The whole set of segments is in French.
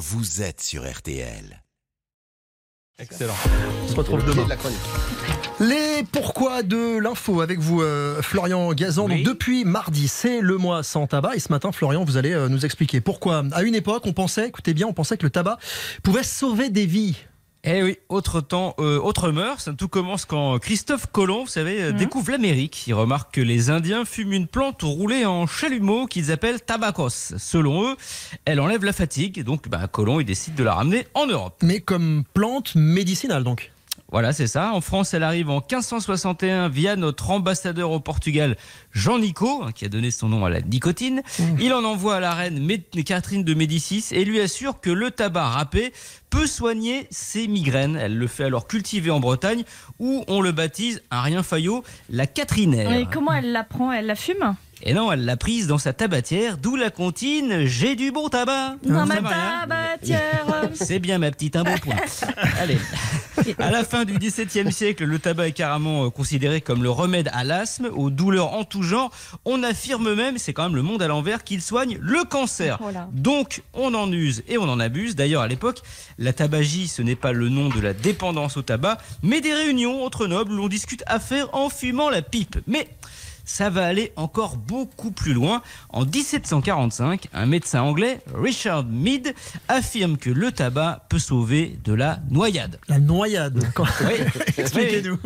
vous êtes sur RTL. Excellent. On se retrouve demain. Les pourquoi de l'info avec vous, euh, Florian Gazan. Donc, depuis mardi, c'est le mois sans tabac. Et ce matin, Florian, vous allez euh, nous expliquer pourquoi. À une époque, on pensait, écoutez bien, on pensait que le tabac pouvait sauver des vies. Eh oui, autre temps, euh, autre mœurs. Tout commence quand Christophe Colomb, vous savez, euh, découvre l'Amérique. Il remarque que les Indiens fument une plante roulée en chalumeau qu'ils appellent tabacos. Selon eux, elle enlève la fatigue. Donc, bah, Colomb, il décide de la ramener en Europe. Mais comme plante médicinale, donc. Voilà, c'est ça. En France, elle arrive en 1561 via notre ambassadeur au Portugal, Jean Nico, hein, qui a donné son nom à la nicotine. Il en envoie à la reine Catherine de Médicis et lui assure que le tabac râpé peut soigner ses migraines. Elle le fait alors cultiver en Bretagne, où on le baptise un rien faillot, la Catrinaire. Et comment elle la prend Elle la fume? Et non, elle l'a prise dans sa tabatière, d'où la comptine J'ai du bon tabac. Dans ma rien tabatière. c'est bien ma petite, un bon point. Allez. À la fin du XVIIe siècle, le tabac est carrément euh, considéré comme le remède à l'asthme, aux douleurs en tout genre. On affirme même, c'est quand même le monde à l'envers, qu'il soigne le cancer. Voilà. Donc, on en use et on en abuse. D'ailleurs, à l'époque, la tabagie, ce n'est pas le nom de la dépendance au tabac, mais des réunions entre nobles où l'on discute affaires en fumant la pipe. Mais ça va aller encore beaucoup plus loin. En 1745, un médecin anglais, Richard Mead, affirme que le tabac peut sauver de la noyade. La noyade. Oui. Expliquez-nous.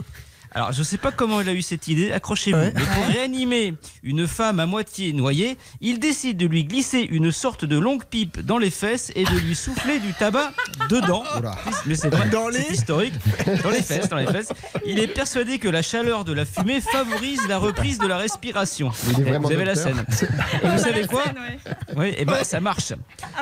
Alors, je ne sais pas comment il a eu cette idée, accrochez-vous. Ouais. Mais pour réanimer une femme à moitié noyée, il décide de lui glisser une sorte de longue pipe dans les fesses et de lui souffler du tabac dedans. Mais c'est Dans c'est les- historique. Dans les fesses, dans les fesses. Il est persuadé que la chaleur de la fumée favorise la reprise de la respiration. vous avez la scène. Et vous savez quoi? Oui, et ben ça marche.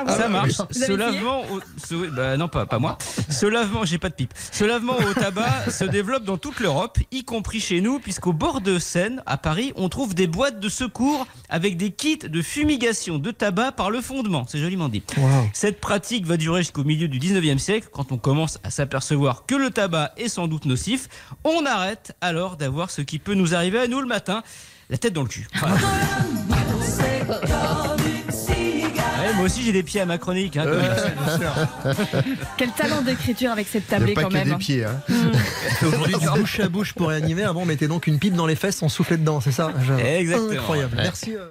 ça marche. Vous Ce lavement, au- ce- bah, non pas, pas moi. Ce lavement, j'ai pas de pipe. Ce lavement au tabac se développe dans toute l'Europe, y compris chez nous, puisqu'au bord de Seine, à Paris, on trouve des boîtes de secours avec des kits de fumigation de tabac par le fondement. C'est joliment dit. Wow. Cette pratique va durer jusqu'au milieu du 19e siècle, quand on commence à s'apercevoir que le tabac est sans doute nocif. On arrête alors d'avoir ce qui peut nous arriver à nous le matin, la tête dans le cul. Voilà. Moi aussi j'ai des pieds à ma chronique. hein, comme- Quel talent d'écriture avec cette tablée quand même. des pieds. Hein. Aujourd'hui, du bouche à bouche pour réanimer. Avant, on mettait donc une pipe dans les fesses, on soufflait dedans, c'est ça Exactement. Incroyable. Ouais. Merci. euh.